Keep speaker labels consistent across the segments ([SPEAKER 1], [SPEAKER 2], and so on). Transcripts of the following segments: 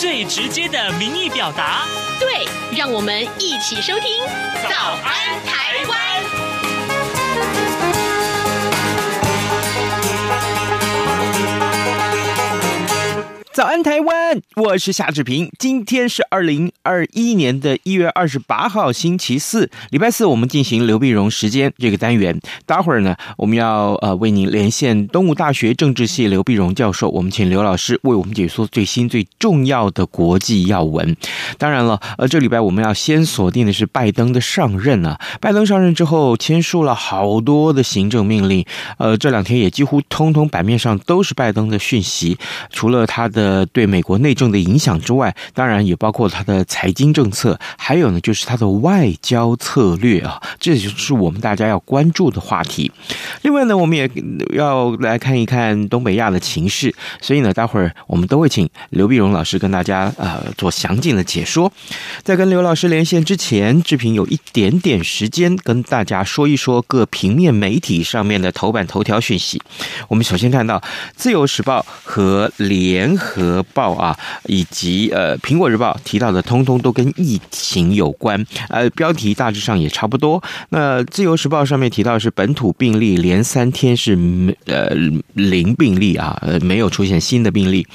[SPEAKER 1] 最直接的民意表达。
[SPEAKER 2] 对，让我们一起收听《早安台湾》。
[SPEAKER 3] 早安，台湾！我是夏志平。今天是二零二一年的一月二十八号，星期四，礼拜四，我们进行刘必荣时间这个单元。待会儿呢，我们要呃为您连线东吴大学政治系刘必荣教授，我们请刘老师为我们解说最新最重要的国际要闻。当然了，呃，这礼拜我们要先锁定的是拜登的上任啊。拜登上任之后，签署了好多的行政命令，呃，这两天也几乎通通版面上都是拜登的讯息，除了他的。对美国内政的影响之外，当然也包括它的财经政策，还有呢，就是它的外交策略啊，这就是我们大家要关注的话题。另外呢，我们也要来看一看东北亚的情势，所以呢，待会儿我们都会请刘碧荣老师跟大家呃做详尽的解说。在跟刘老师连线之前，志平有一点点时间跟大家说一说各平面媒体上面的头版头条讯息。我们首先看到《自由时报》和联。合报啊，以及呃苹果日报提到的，通通都跟疫情有关。呃，标题大致上也差不多。那自由时报上面提到是本土病例连三天是呃零病例啊，呃没有出现新的病例。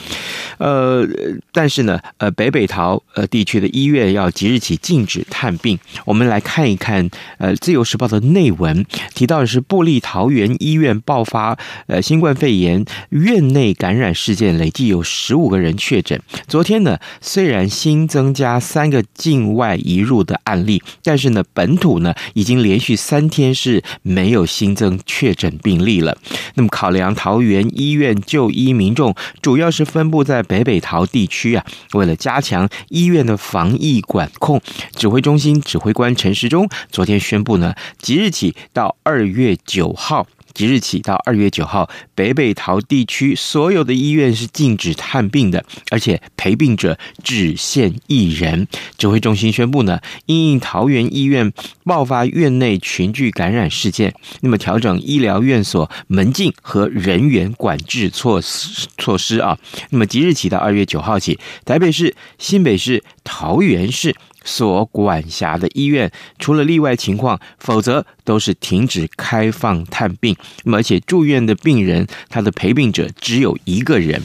[SPEAKER 3] 呃，但是呢，呃北北桃呃地区的医院要即日起禁止探病。我们来看一看呃自由时报的内文，提到的是布利桃园医院爆发呃新冠肺炎院内感染事件，累计有十五个人确诊。昨天呢，虽然新增加三个境外移入的案例，但是呢，本土呢已经连续三天是没有新增确诊病例了。那么，考量桃园医院就医民众主要是分布在北北桃地区啊，为了加强医院的防疫管控，指挥中心指挥官陈时中昨天宣布呢，即日起到二月九号。即日起到二月九号，北北桃地区所有的医院是禁止探病的，而且陪病者只限一人。指挥中心宣布呢，因桃园医院爆发院内群聚感染事件，那么调整医疗院所门禁和人员管制措施措施啊。那么即日起到二月九号起，台北市、新北市、桃园市。所管辖的医院，除了例外情况，否则都是停止开放探病。那么而且住院的病人，他的陪病者只有一个人。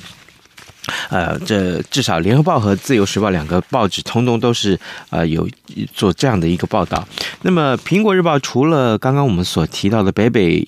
[SPEAKER 3] 呃，这至少《联合报》和《自由时报》两个报纸，通通都是呃有做这样的一个报道。那么，《苹果日报》除了刚刚我们所提到的北北。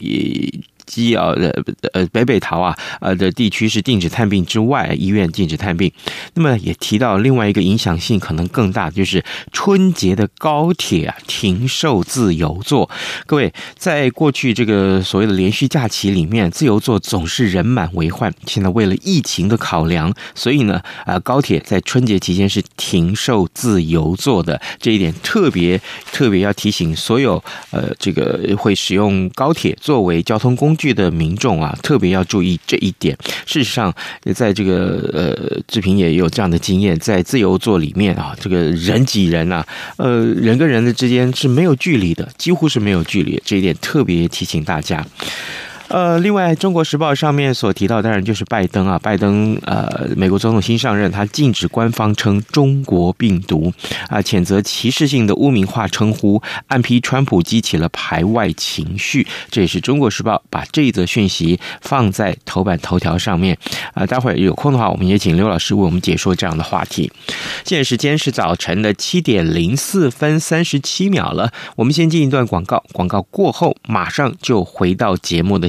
[SPEAKER 3] 基啊，呃呃，北北桃啊，呃的地区是禁止探病之外，医院禁止探病。那么也提到另外一个影响性可能更大，就是春节的高铁啊停售自由座。各位，在过去这个所谓的连续假期里面，自由座总是人满为患。现在为了疫情的考量，所以呢，啊高铁在春节期间是停售自由座的。这一点特别特别要提醒所有呃这个会使用高铁作为交通工具。剧的民众啊，特别要注意这一点。事实上，在这个呃，志平也有这样的经验，在自由座里面啊，这个人挤人啊，呃，人跟人的之间是没有距离的，几乎是没有距离。这一点特别提醒大家。呃，另外，《中国时报》上面所提到，当然就是拜登啊，拜登呃，美国总统新上任，他禁止官方称中国病毒啊，谴责歧视性的污名化称呼，暗批川普激起了排外情绪。这也是《中国时报》把这一则讯息放在头版头条上面啊。待会儿有空的话，我们也请刘老师为我们解说这样的话题。现在时间是早晨的七点零四分三十七秒了，我们先进一段广告，广告过后马上就回到节目的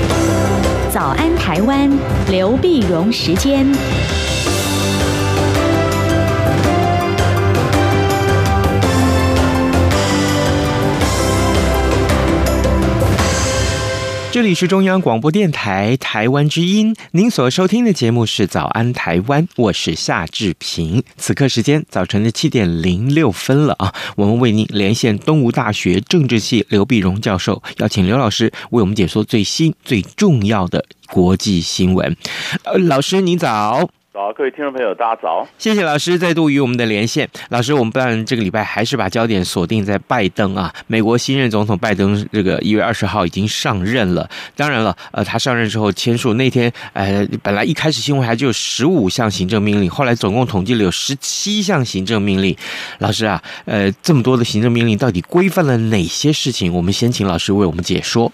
[SPEAKER 2] 早安，台湾，刘碧荣时间。
[SPEAKER 3] 这里是中央广播电台台湾之音，您所收听的节目是《早安台湾》，我是夏志平。此刻时间早晨的七点零六分了啊，我们为您连线东吴大学政治系刘碧荣教授，邀请刘老师为我们解说最新最重要的国际新闻。呃，老师您早。
[SPEAKER 4] 好，各位听众朋友，大家早！
[SPEAKER 3] 谢谢老师再度与我们的连线。老师，我们当然这个礼拜还是把焦点锁定在拜登啊，美国新任总统拜登，这个一月二十号已经上任了。当然了，呃，他上任之后签署那天，呃，本来一开始新闻还只有十五项行政命令，后来总共统计了有十七项行政命令。老师啊，呃，这么多的行政命令到底规范了哪些事情？我们先请老师为我们解说。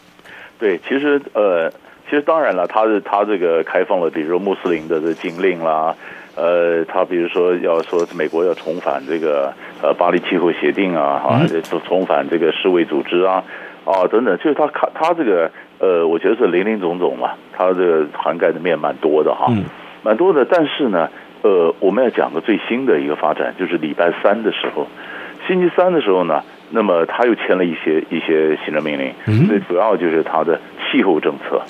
[SPEAKER 4] 对，其实呃。其实当然了，他是他这个开放了，比如说穆斯林的这禁令啦，呃，他比如说要说美国要重返这个呃巴黎气候协定啊，哈、嗯，重返这个世卫组织啊，啊等等，就是他他他这个呃，我觉得是林林总总嘛，他这个涵盖的面蛮多的哈，蛮多的。但是呢，呃，我们要讲个最新的一个发展，就是礼拜三的时候，星期三的时候呢，那么他又签了一些一些行政命令，最主要就是他的。气候政策，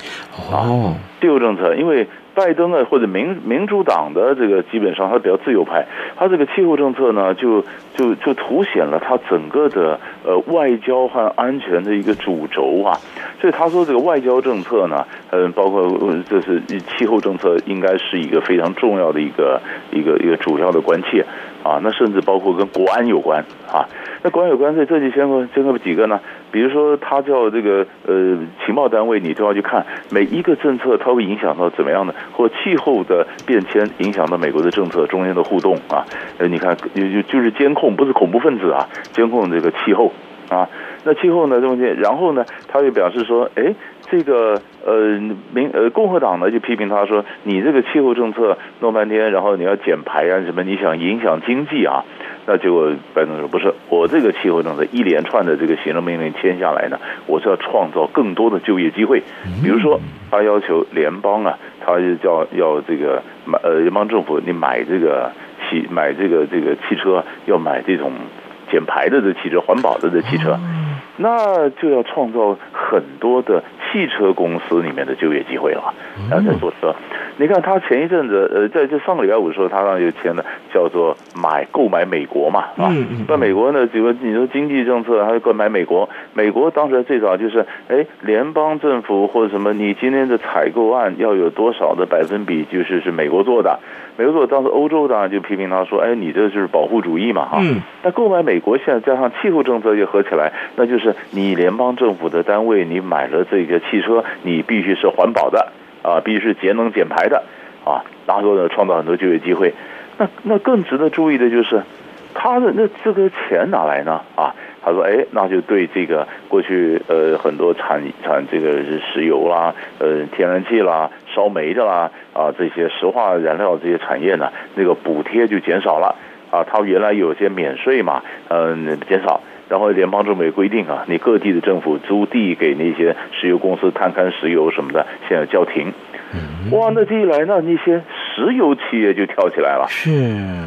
[SPEAKER 4] 哦，气候政策，因为拜登啊或者民民主党的这个基本上他比较自由派，他这个气候政策呢就就就凸显了他整个的呃外交和安全的一个主轴啊，所以他说这个外交政策呢，嗯，包括这是气候政策应该是一个非常重要的一个一个一个主要的关切啊，那甚至包括跟国安有关啊，那关有关，税这就先说先说几个呢。比如说，他叫这个呃情报单位，你都要去看每一个政策，它会影响到怎么样的，或气候的变迁影响到美国的政策中间的互动啊。呃，你看，就就是监控，不是恐怖分子啊，监控这个气候啊。那气候呢，中间，然后呢，他又表示说，哎，这个呃民呃共和党呢就批评他说，你这个气候政策弄半天，然后你要减排啊什么，你想影响经济啊。那结果拜登说不是，我这个气候政策一连串的这个行政命令签下来呢，我是要创造更多的就业机会。比如说，他要求联邦啊，他就叫要这个买呃联邦政府你买这个汽买这个这个汽车要买这种减排的这汽车环保的这汽车，那就要创造很多的汽车公司里面的就业机会了，然后再做车。你看他前一阵子，呃，在这上个礼拜五的时候，他让就签了叫做买购买美国嘛，啊，那美国呢，比如你说经济政策，还有购买美国，美国当时最早就是，哎，联邦政府或者什么，你今天的采购案要有多少的百分比，就是是美国做的，美国当时欧洲当然就批评他说，哎，你这就是保护主义嘛，哈，那购买美国现在加上气候政策又合起来，那就是你联邦政府的单位，你买了这个汽车，你必须是环保的。啊，必须是节能减排的，啊，然后呢，创造很多就业机会。那那更值得注意的就是，他的那这个钱哪来呢？啊，他说，哎，那就对这个过去呃很多产产这个石油啦、呃天然气啦、烧煤的啦啊这些石化燃料这些产业呢，那个补贴就减少了啊。他原来有些免税嘛，嗯，减少。然后联邦政府也规定啊，你各地的政府租地给那些石油公司探勘石油什么的，现在叫停。哇，那这一来，那那些石油企业就跳起来了，是，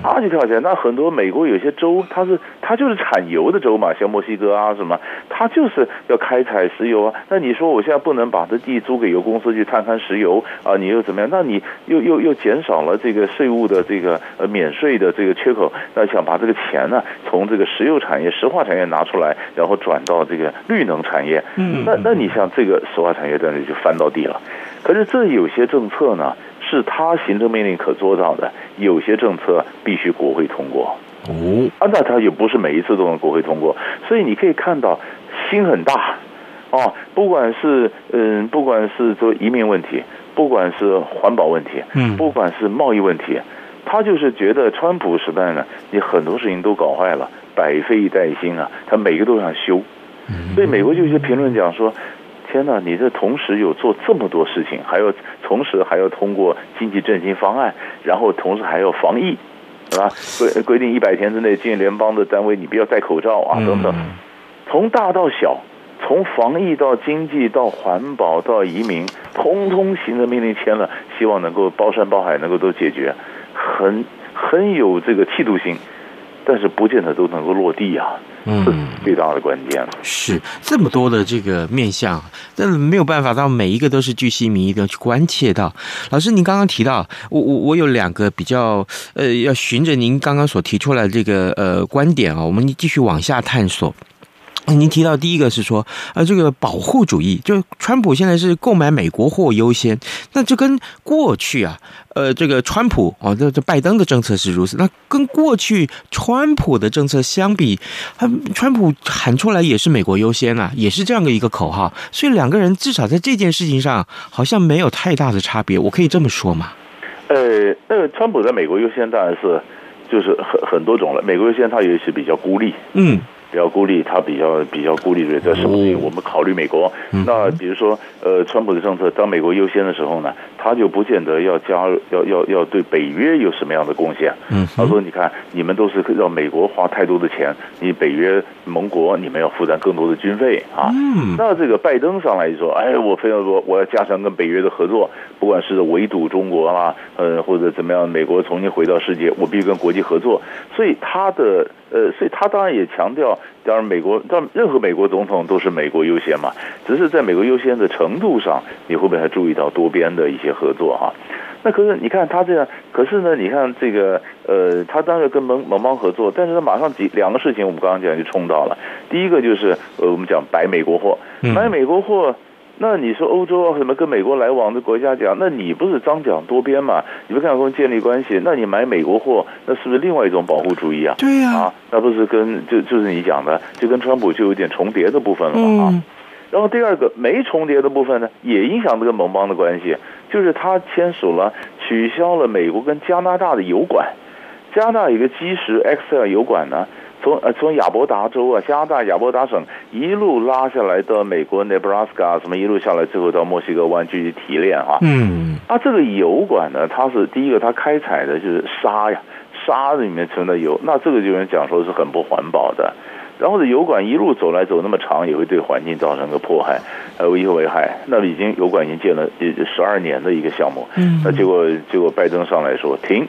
[SPEAKER 4] 啊，就跳起来。那很多美国有些州，它是它就是产油的州嘛，像墨西哥啊什么，它就是要开采石油啊。那你说我现在不能把这地租给油公司去探勘石油啊？你又怎么样？那你又又又减少了这个税务的这个呃免税的这个缺口，那想把这个钱呢从这个石油产业、石化产业拿出来，然后转到这个绿能产业。嗯，那那你像这个石化产业，真的就翻到地了。可是这有些政策呢，是他行政命令可做到的，有些政策必须国会通过。
[SPEAKER 3] 哦，
[SPEAKER 4] 啊，那他也不是每一次都能国会通过，所以你可以看到心很大，哦，不管是嗯，不管是说移民问题，不管是环保问题，
[SPEAKER 3] 嗯，
[SPEAKER 4] 不管是贸易问题，他就是觉得川普时代呢，你很多事情都搞坏了，百废待兴啊，他每个都想修，所以美国就有些评论讲说，天哪，你这同时有做这么多事情，还要同时还要通过经济振兴方案，然后同时还要防疫。是吧，规规定一百天之内进联邦的单位，你不要戴口罩啊，等等。从大到小，从防疫到经济到环保到移民，通通行政命令签了，希望能够包山包海能够都解决，很很有这个气度性，但是不见得都能够落地啊。嗯，最大的关键
[SPEAKER 3] 是这么多的这个面向，但没有办法到每一个都是巨细靡遗的去关切到。老师，您刚刚提到，我我我有两个比较呃，要循着您刚刚所提出来的这个呃观点啊，我们继续往下探索。您提到第一个是说，呃，这个保护主义，就川普现在是购买美国货优先，那这跟过去啊，呃，这个川普哦，这这拜登的政策是如此，那跟过去川普的政策相比，他川普喊出来也是美国优先啊，也是这样的一个口号，所以两个人至少在这件事情上好像没有太大的差别，我可以这么说吗？
[SPEAKER 4] 呃，那个川普在美国优先当然是就是很很多种了，美国优先他也是比较孤立，嗯。比较孤立，他比较比较孤立的在什么？我们考虑美国。那比如说，呃，川普的政策当美国优先的时候呢，他就不见得要加要要要对北约有什么样的贡献。嗯，他说：“你看，你们都是让美国花太多的钱，你北约盟国你们要负担更多的军费啊。”嗯，那这个拜登上来就说：“哎，我非要说我要加强跟北约的合作，不管是围堵中国啦，呃，或者怎么样，美国重新回到世界，我必须跟国际合作。”所以他的。呃，所以他当然也强调，当然美国，当任何美国总统都是美国优先嘛，只是在美国优先的程度上，你会不会还注意到多边的一些合作哈？那可是你看他这样，可是呢，你看这个，呃，他当然跟盟盟邦合作，但是他马上几两个事情，我们刚刚讲就冲到了，第一个就是呃，我们讲白美国货，买美国货。那你说欧洲什么跟美国来往的国家讲，那你不是张讲多边嘛？你不看跟建立关系，那你买美国货，那是不是另外一种保护主义啊？
[SPEAKER 3] 对呀，
[SPEAKER 4] 啊，那不是跟就就是你讲的，就跟川普就有点重叠的部分了嘛？啊，然后第二个没重叠的部分呢，也影响这个盟邦的关系，就是他签署了取消了美国跟加拿大的油管，加拿大有个基石 XL 油管呢。从呃从亚伯达州啊，加拿大亚伯达省一路拉下来到美国 Nebraska 什么一路下来，最后到墨西哥湾继续提炼啊。嗯，啊这个油管呢，它是第一个，它开采的就是沙呀，沙里面存的油，那这个就有人讲说是很不环保的。然后这油管一路走来走那么长，也会对环境造成个迫害，还有一个危害。那已经油管已经建了十二年的一个项目，嗯，那结果结果拜登上来说停，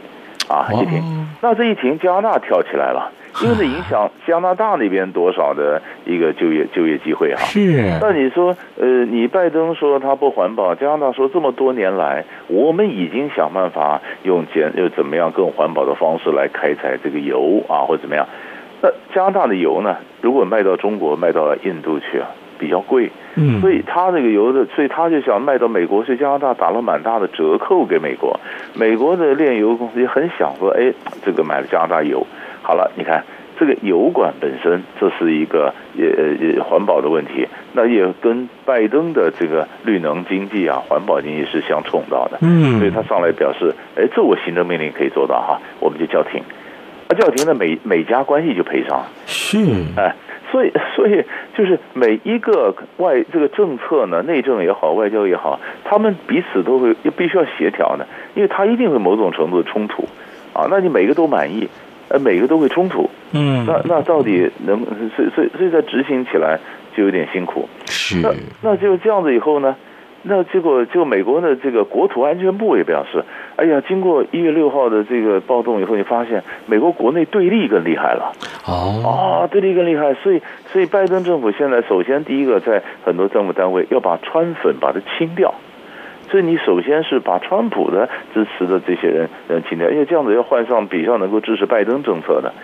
[SPEAKER 4] 啊一停，那这一停，加拿大跳起来了。因为这影响加拿大那边多少的一个就业就业机会哈？是。那你说，呃，你拜登说他不环保，加拿大说这么多年来，我们已经想办法用减又怎么样更环保的方式来开采这个油啊，或者怎么样？那加拿大的油呢？如果卖到中国，卖到印度去啊，比较贵。嗯。所以他这个油的，所以他就想卖到美国，去加拿大打了蛮大的折扣给美国。美国的炼油公司也很想说，哎，这个买了加拿大油。好了，你看这个油管本身，这是一个也也环保的问题，那也跟拜登的这个绿能经济啊、环保经济是相冲到的。嗯，所以他上来表示，哎，这我行政命令可以做到哈，我们就叫停。那叫停呢，美美加关系就赔偿。是，哎，所以 所以就是每一个外这个政策呢，内政也好，外交也好，他们彼此都会必须要协调呢，因为他一定会某种程度的冲突啊。那你每个都满意。呃，每个都会冲突，嗯，那那到底能，所以所以所以在执行起来就有点辛苦，是，那那就这样子以后呢，那结果就美国的这个国土安全部也表示，哎呀，经过一月六号的这个暴动以后，你发现美国国内对立更厉害了，哦，啊，对立更厉害，所以所以拜登政府现在首先第一个在很多政府单位要把川粉把它清掉。所以你首先是把川普的支持的这些人人清掉，因为这样子要换上比较能够支持拜登政策的。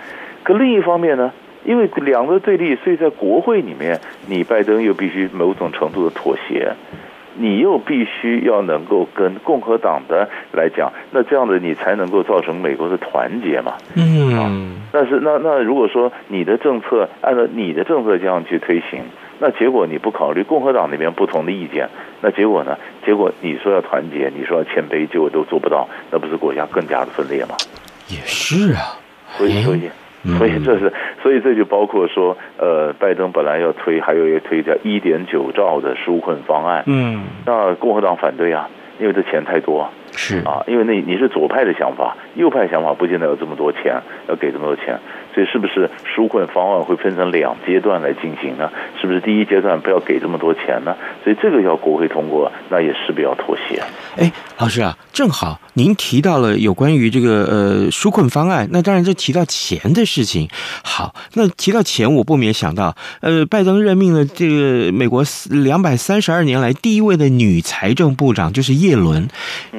[SPEAKER 4] 可另一方面呢，因为两个对立，所以在国会里面，你拜登又必须某种程度的妥协。你又必须要能够跟共和党的来讲，那这样子你才能够造成美国的团结嘛。
[SPEAKER 3] 嗯，
[SPEAKER 4] 啊，但是那那如果说你的政策按照你的政策这样去推行，那结果你不考虑共和党那边不同的意见，那结果呢？结果你说要团结，你说要谦卑，结果都做不到，那不是国家更加的分裂吗？
[SPEAKER 3] 也是啊，
[SPEAKER 4] 所以所以。所以 这是，所以这就包括说，呃，拜登本来要推，还有一个推叫一点九兆的纾困方案，
[SPEAKER 3] 嗯，
[SPEAKER 4] 那共和党反对啊，因为这钱太多，
[SPEAKER 3] 是
[SPEAKER 4] 啊，因为那你是左派的想法，右派想法不见得有这么多钱，要给这么多钱，所以是不是纾困方案会分成两阶段来进行呢？是不是第一阶段不要给这么多钱呢？所以这个要国会通过，那也势必要妥协。
[SPEAKER 3] 哎，老师啊，正好您提到了有关于这个呃纾困方案，那当然就提到钱的事情。好，那提到钱，我不免想到，呃，拜登任命了这个美国两百三十二年来第一位的女财政部长，就是叶伦。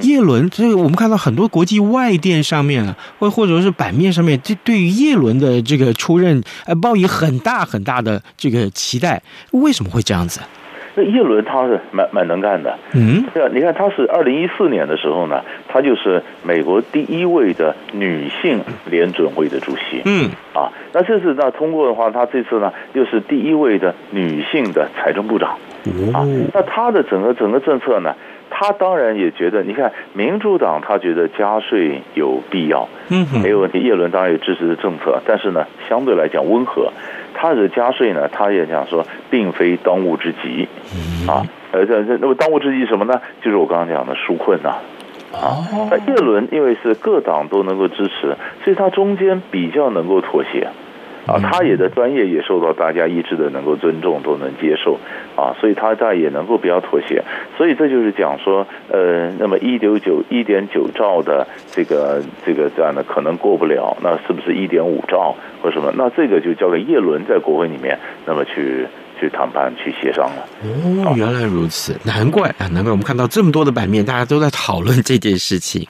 [SPEAKER 3] 叶伦，这个我们看到很多国际外电上面啊，或或者是版面上面，这对于叶伦的这个出任，呃，抱以很大很大的这个期待。为什么会这样子？
[SPEAKER 4] 那叶伦他是蛮蛮能干的，
[SPEAKER 3] 嗯，
[SPEAKER 4] 对啊，你看他是二零一四年的时候呢，他就是美国第一位的女性联准会的主席，
[SPEAKER 3] 嗯，
[SPEAKER 4] 啊，那这次那通过的话，他这次呢又是第一位的女性的财政部长，啊，那他的整个整个政策呢，他当然也觉得，你看民主党他觉得加税有必要，
[SPEAKER 3] 嗯，
[SPEAKER 4] 没有问题，叶伦当然也支持的政策，但是呢，相对来讲温和。他的加税呢，他也讲说，并非当务之急，啊，呃，这这那么当务之急什么呢？就是我刚刚讲的纾困呐，啊，那叶伦因为是各党都能够支持，所以他中间比较能够妥协。啊，他也的专业也受到大家一致的能够尊重，都能接受啊，所以他在也能够比较妥协，所以这就是讲说，呃，那么一九九一点九兆的这个这个这样的可能过不了，那是不是一点五兆或什么？那这个就交给叶伦在国会里面，那么去。去谈判，去协商了。
[SPEAKER 3] 哦，原来如此，难怪啊，难怪我们看到这么多的版面，大家都在讨论这件事情。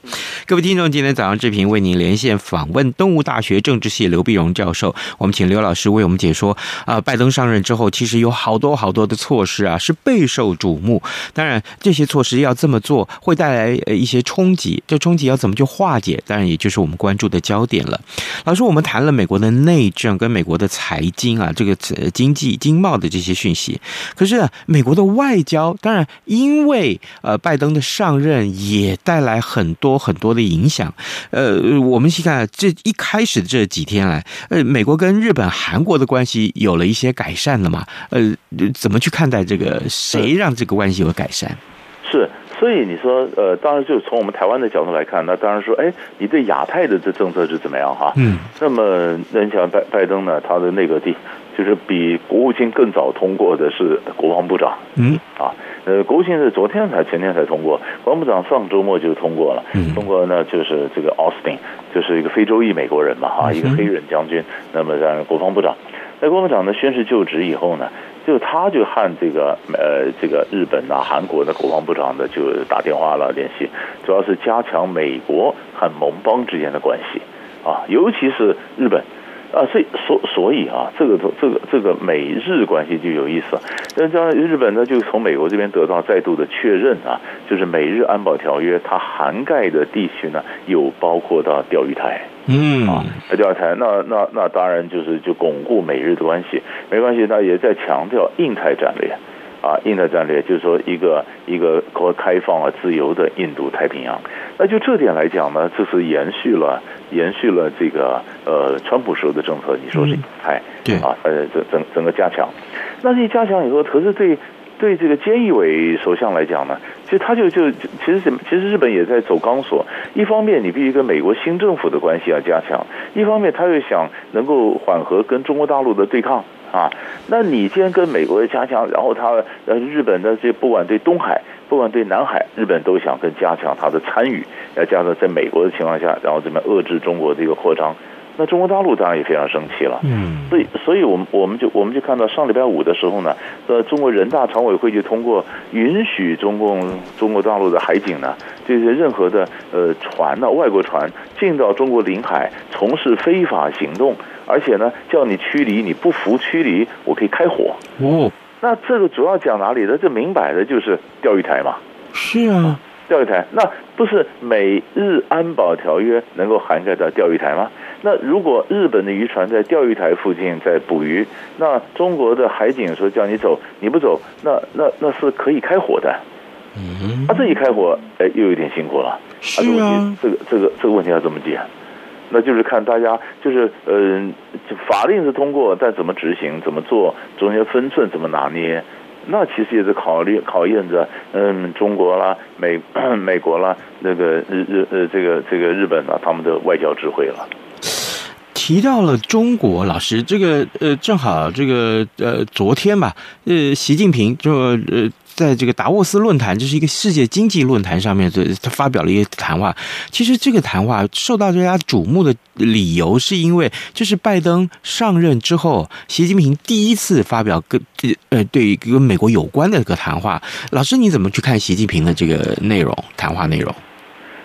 [SPEAKER 3] 各位听众，今天早上志平为您连线访问东吴大学政治系刘碧荣教授，我们请刘老师为我们解说啊，拜登上任之后，其实有好多好多的措施啊，是备受瞩目。当然，这些措施要这么做，会带来呃一些冲击，这冲击要怎么去化解？当然，也就是我们关注的焦点了。老师，我们谈了美国的内政跟美国的财经啊，这个经济经贸的这。一些讯息，可是美国的外交当然因为呃拜登的上任也带来很多很多的影响。呃，我们去看这一开始的这几天来，呃，美国跟日本、韩国的关系有了一些改善了嘛？呃，怎么去看待这个？谁让这个关系有改善？
[SPEAKER 4] 是。所以你说，呃，当然就是从我们台湾的角度来看，那当然说，哎，你对亚太的这政策是怎么样哈？
[SPEAKER 3] 嗯。
[SPEAKER 4] 那么，那你想拜拜登呢？他的内阁地就是比国务卿更早通过的是国防部长。
[SPEAKER 3] 嗯。
[SPEAKER 4] 啊，呃，国务卿是昨天才前天才通过，国防部长上周末就通过了。
[SPEAKER 3] 嗯。
[SPEAKER 4] 通过呢，就是这个奥斯汀，就是一个非洲裔美国人嘛，哈，一个黑人将军。那么让国防部长，那国防部长呢宣誓就职以后呢？就他就和这个呃这个日本啊、韩国的国防部长呢就打电话了联系，主要是加强美国和盟邦之间的关系啊，尤其是日本啊，所以所所以啊，这个这个这个美日关系就有意思。那这样日本呢，就从美国这边得到再度的确认啊，就是美日安保条约它涵盖的地区呢，有包括到钓鱼台。
[SPEAKER 3] 嗯
[SPEAKER 4] 啊，钓鱼台，那那那当然就是就巩固美日的关系，没关系，那也在强调印太战略，啊，印太战略就是说一个一个开放啊、自由的印度太平洋。那就这点来讲呢，这是延续了延续了这个呃川普时候的政策，你说是印太、嗯、
[SPEAKER 3] 对
[SPEAKER 4] 啊，呃整整整个加强，那这加强以后，可是对。对这个菅义伟首相来讲呢，其实他就就其实其实日本也在走钢索。一方面，你必须跟美国新政府的关系要加强；一方面，他又想能够缓和跟中国大陆的对抗啊。那你既然跟美国的加强，然后他呃日本的这不管对东海，不管对南海，日本都想跟加强他的参与，要加上在美国的情况下，然后这么遏制中国这个扩张。那中国大陆当然也非常生气了，
[SPEAKER 3] 嗯，
[SPEAKER 4] 所以，所以我们我们就我们就看到上礼拜五的时候呢，呃，中国人大常委会就通过允许中共中国大陆的海警呢，这些任何的呃船呢，外国船进到中国领海从事非法行动，而且呢，叫你驱离，你不服驱离，我可以开火。
[SPEAKER 3] 哦。
[SPEAKER 4] 那这个主要讲哪里呢？这明摆的就是钓鱼台嘛。
[SPEAKER 3] 是啊，
[SPEAKER 4] 钓鱼台，那不是美日安保条约能够涵盖到钓鱼台吗？那如果日本的渔船在钓鱼台附近在捕鱼，那中国的海警说叫你走，你不走，那那那是可以开火的。
[SPEAKER 3] 嗯，
[SPEAKER 4] 啊，这一开火，哎，又有点辛苦了。
[SPEAKER 3] 是啊，
[SPEAKER 4] 这个这个这个问题要怎么解？那就是看大家，就是嗯、呃，法令是通过，但怎么执行、怎么做，中间分寸怎么拿捏，那其实也是考虑考验着，嗯，中国啦、美 美国啦、那个日日呃这个这个日本啦，他们的外交智慧了。
[SPEAKER 3] 提到了中国，老师，这个呃，正好这个呃，昨天吧，呃，习近平就呃。在这个达沃斯论坛，这是一个世界经济论坛上面，他发表了一个谈话。其实这个谈话受到大家瞩目的理由，是因为这是拜登上任之后，习近平第一次发表跟呃对跟美国有关的一个谈话。老师，你怎么去看习近平的这个内容？谈话内容？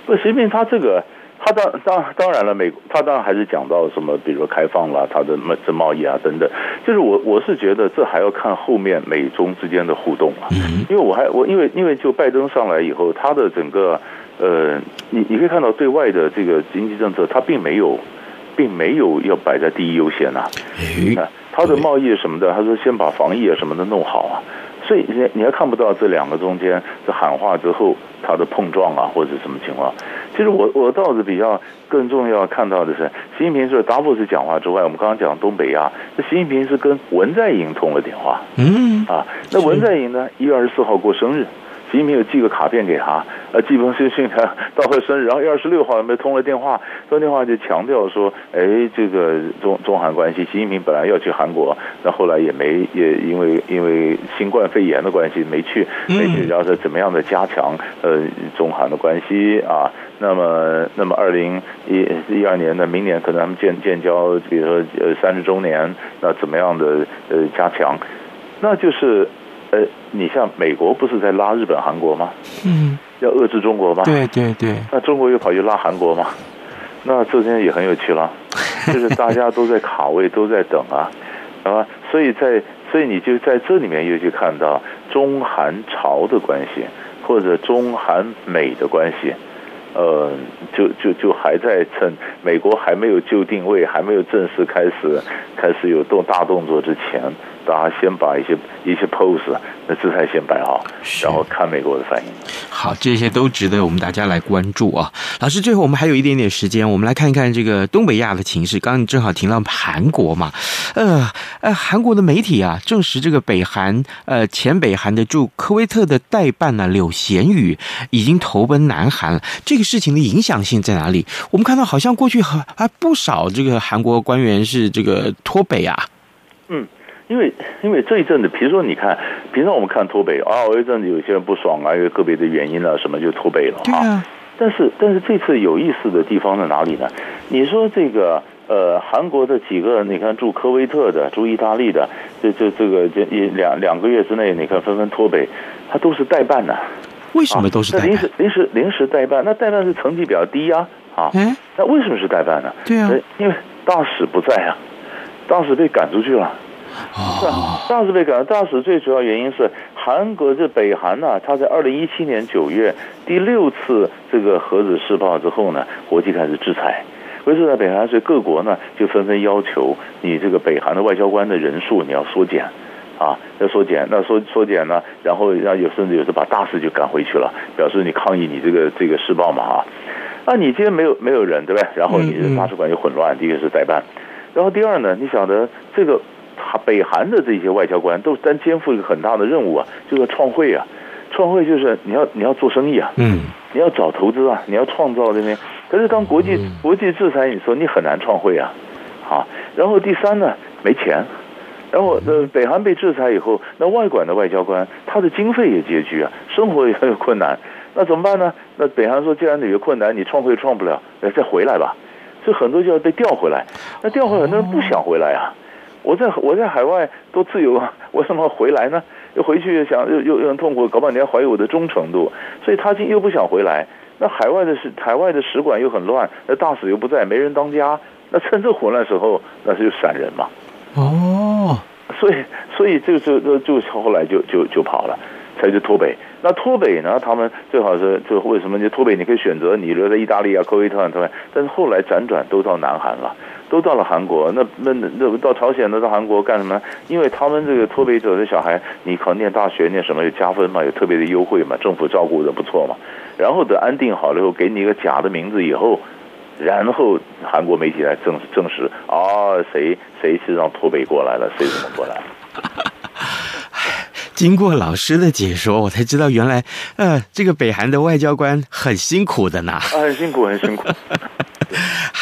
[SPEAKER 4] 不，习近平他这个。他当当当然了，美国他当然还是讲到什么，比如说开放了他的贸这贸易啊等等。就是我我是觉得这还要看后面美中之间的互动啊。因为我还我因为因为就拜登上来以后，他的整个呃，你你可以看到对外的这个经济政策，他并没有并没有要摆在第一优先啊。你看他的贸易什么的，他说先把防疫啊什么的弄好啊。所以你你还看不到这两个中间这喊话之后它的碰撞啊，或者什么情况？其实我我倒是比较更重要看到的是，习近平除了达沃斯讲话之外，我们刚刚讲东北亚，那习近平是跟文在寅通了电话，嗯啊，那文在寅呢，一月二十四号过生日。习近平有寄个卡片给他，呃，寄封信信他 到他生日，然后二十六号没通了电话，通电话就强调说，哎，这个中中韩关系，习近平本来要去韩国，那后来也没也因为因为新冠肺炎的关系没去，没去，然后说怎么样的加强呃中韩的关系啊？那么那么二零一一二年的明年可能他们建建交，比如说呃三十周年，那怎么样的呃加强？那就是。呃，你像美国不是在拉日本、韩国吗？嗯，要遏制中国吗？
[SPEAKER 3] 对对对。
[SPEAKER 4] 那中国又跑去拉韩国吗？那这间也很有趣了，就是大家都在卡位，都在等啊，啊，所以在所以你就在这里面又去看到中韩朝的关系，或者中韩美的关系，呃，就就就还在趁美国还没有就定位，还没有正式开始开始有动大动作之前。大家先把一些一些 pose 那姿态先摆好，然后看美国的反应。
[SPEAKER 3] 好，这些都值得我们大家来关注啊。老师，最后我们还有一点点时间，我们来看一看这个东北亚的情势。刚刚你正好提到韩国嘛，呃呃，韩国的媒体啊证实，这个北韩呃前北韩的驻科威特的代办呢、啊、柳贤宇已经投奔南韩了。这个事情的影响性在哪里？我们看到好像过去还还不少这个韩国官员是这个脱北啊。
[SPEAKER 4] 嗯。因为因为这一阵子，比如说你看，平常我们看脱北啊，有一阵子有些人不爽啊，因为个别的原因啊，什么就脱北了啊。啊但是但是这次有意思的地方在哪里呢？你说这个呃，韩国的几个，你看住科威特的、住意大利的，这这这个这一两两个月之内，你看纷纷脱北，他都是代办的。
[SPEAKER 3] 为什么都是代办？
[SPEAKER 4] 临时临时临时代办，那代办是成绩比较低呀啊。嗯。那为什么是代办呢？
[SPEAKER 3] 对啊。
[SPEAKER 4] 因为大使不在啊，大使被赶出去了。是啊，大使被赶，大使最主要原因是韩国这北韩呢、他在二零一七年九月第六次这个核子试爆之后呢，国际开始制裁，为制裁北韩，所以各国呢就纷纷要求你这个北韩的外交官的人数你要缩减，啊，要缩减，那缩缩减呢，然后让有甚至有时把大使就赶回去了，表示你抗议你这个这个试爆嘛啊，那你今天没有没有人对不对？然后你的大使馆就混乱，第一个是代办，然后第二呢，你晓得这个。北韩的这些外交官都担肩负一个很大的任务啊，就是创汇啊，创汇就是你要你要做生意啊，嗯，你要找投资啊，你要创造这边。可是当国际国际制裁，你说你很难创汇啊，好。然后第三呢，没钱。然后呃，北韩被制裁以后，那外管的外交官他的经费也拮据啊，生活也很有困难。那怎么办呢？那北韩说，既然你有困难，你创汇创不了，那再回来吧。所以很多就要被调回来。那调回来，很多人不想回来啊。我在我在海外都自由，啊，我怎么回来呢？又回去想又又又很痛苦，搞半天怀疑我的忠诚度，所以他今又不想回来。那海外的使海外的使馆又很乱，那大使又不在，没人当家。那趁这混乱时候，那是就闪人嘛。哦，所以所以这个就就就后来就就就跑了，才去脱北。那脱北呢？他们最好是就为什么？就脱北，你可以选择你留在意大利啊、科威特啊，对吧？但是后来辗转都到南韩了，都到了韩国。那那那到朝鲜，那到韩国干什么？因为他们这个脱北者的小孩，你考念大学念什么有加分嘛，有特别的优惠嘛，政府照顾的不错嘛。然后等安定好了以后，给你一个假的名字以后，然后韩国媒体来证证实啊，谁谁是让脱北过来了，谁怎么过来？
[SPEAKER 3] 经过老师的解说，我才知道原来，呃，这个北韩的外交官很辛苦的呢。啊，
[SPEAKER 4] 很辛苦，很辛苦。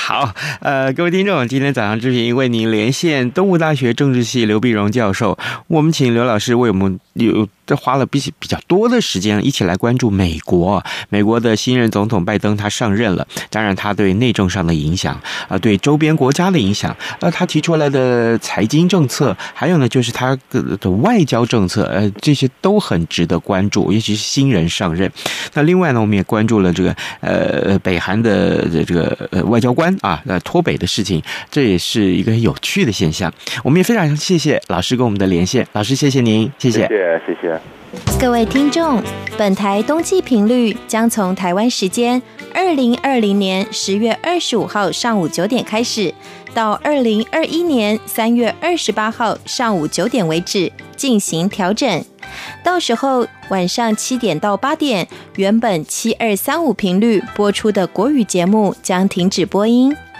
[SPEAKER 3] 好，呃，各位听众，今天早上之平为您连线东吴大学政治系刘碧荣教授，我们请刘老师为我们有。这花了比比较多的时间，一起来关注美国。美国的新任总统拜登他上任了，当然他对内政上的影响啊，对周边国家的影响，呃，他提出来的财经政策，还有呢就是他的外交政策，呃，这些都很值得关注，尤其是新人上任。那另外呢，我们也关注了这个呃北韩的这个呃外交官啊，呃脱北的事情，这也是一个很有趣的现象。我们也非常谢谢老师跟我们的连线，老师谢谢您，
[SPEAKER 4] 谢谢，谢谢。
[SPEAKER 5] 各位听众，本台冬季频率将从台湾时间二零二零年十月二十五号上午九点开始，到二零二一年三月二十八号上午九点为止进行调整。到时候晚上七点到八点，原本七二三五频率播出的国语节目将停止播音。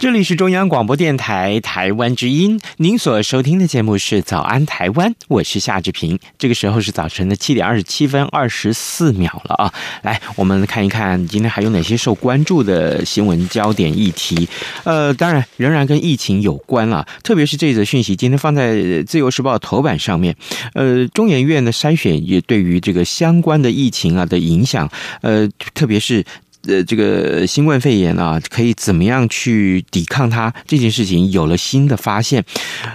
[SPEAKER 3] 这里是中央广播电台台湾之音，您所收听的节目是《早安台湾》，我是夏志平。这个时候是早晨的七点二十七分二十四秒了啊！来，我们看一看今天还有哪些受关注的新闻焦点议题。呃，当然仍然跟疫情有关了，特别是这则讯息今天放在《自由时报》头版上面。呃，中研院的筛选也对于这个相关的疫情啊的影响，呃，特别是。呃，这个新冠肺炎啊，可以怎么样去抵抗它？这件事情有了新的发现。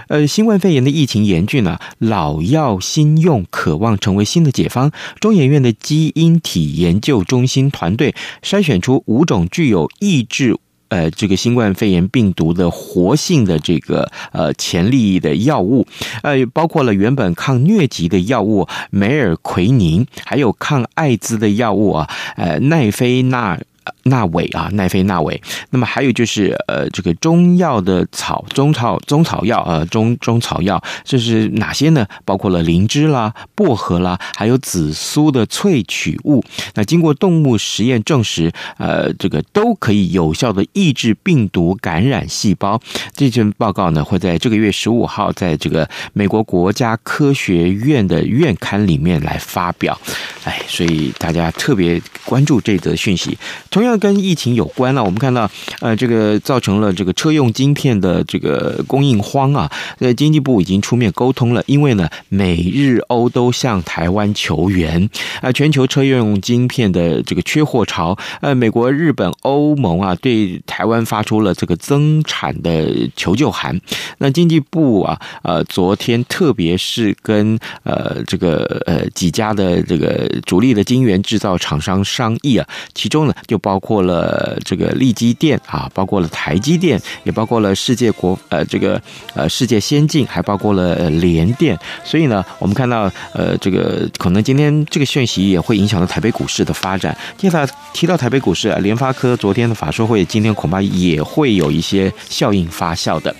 [SPEAKER 3] 呃，新冠肺炎的疫情严峻啊，老药新用，渴望成为新的解方。中研院的基因体研究中心团队筛选出五种具有抑制。呃，这个新冠肺炎病毒的活性的这个呃潜力的药物，呃，包括了原本抗疟疾的药物梅尔奎宁，还有抗艾滋的药物啊，呃，奈菲纳。纳韦啊，奈菲纳韦。那么还有就是呃，这个中药的草中草中草药呃，中中草药，这是哪些呢？包括了灵芝啦、薄荷啦，还有紫苏的萃取物。那经过动物实验证实，呃，这个都可以有效的抑制病毒感染细胞。这份报告呢，会在这个月十五号在这个美国国家科学院的院刊里面来发表。哎，所以大家特别关注这则讯息。同样跟疫情有关了，我们看到，呃，这个造成了这个车用晶片的这个供应荒啊，呃，经济部已经出面沟通了，因为呢，美日欧都向台湾求援，啊，全球车用晶片的这个缺货潮，呃，美国、日本、欧盟啊，对台湾发出了这个增产的求救函。那经济部啊，呃，昨天特别是跟呃这个呃几家的这个主力的晶圆制造厂商商议啊，其中呢就。包了这个力积电啊，包括了台积电，也包括了世界国呃这个呃世界先进，还包括了联电。所以呢，我们看到呃这个可能今天这个讯息也会影响到台北股市的发展。接下来提到台北股市啊，联发科昨天的法说会，今天恐怕也会有一些效应发酵的。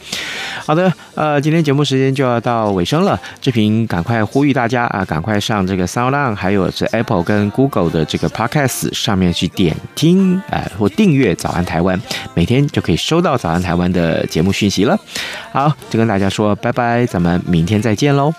[SPEAKER 3] 好的，呃，今天节目时间就要到尾声了，志平赶快呼吁大家啊，赶快上这个 Sound，还有是 Apple 跟 Google 的这个 Podcast 上面去点听。听呃或订阅早安台湾，每天就可以收到早安台湾的节目讯息了。好，就跟大家说拜拜，咱们明天再见喽。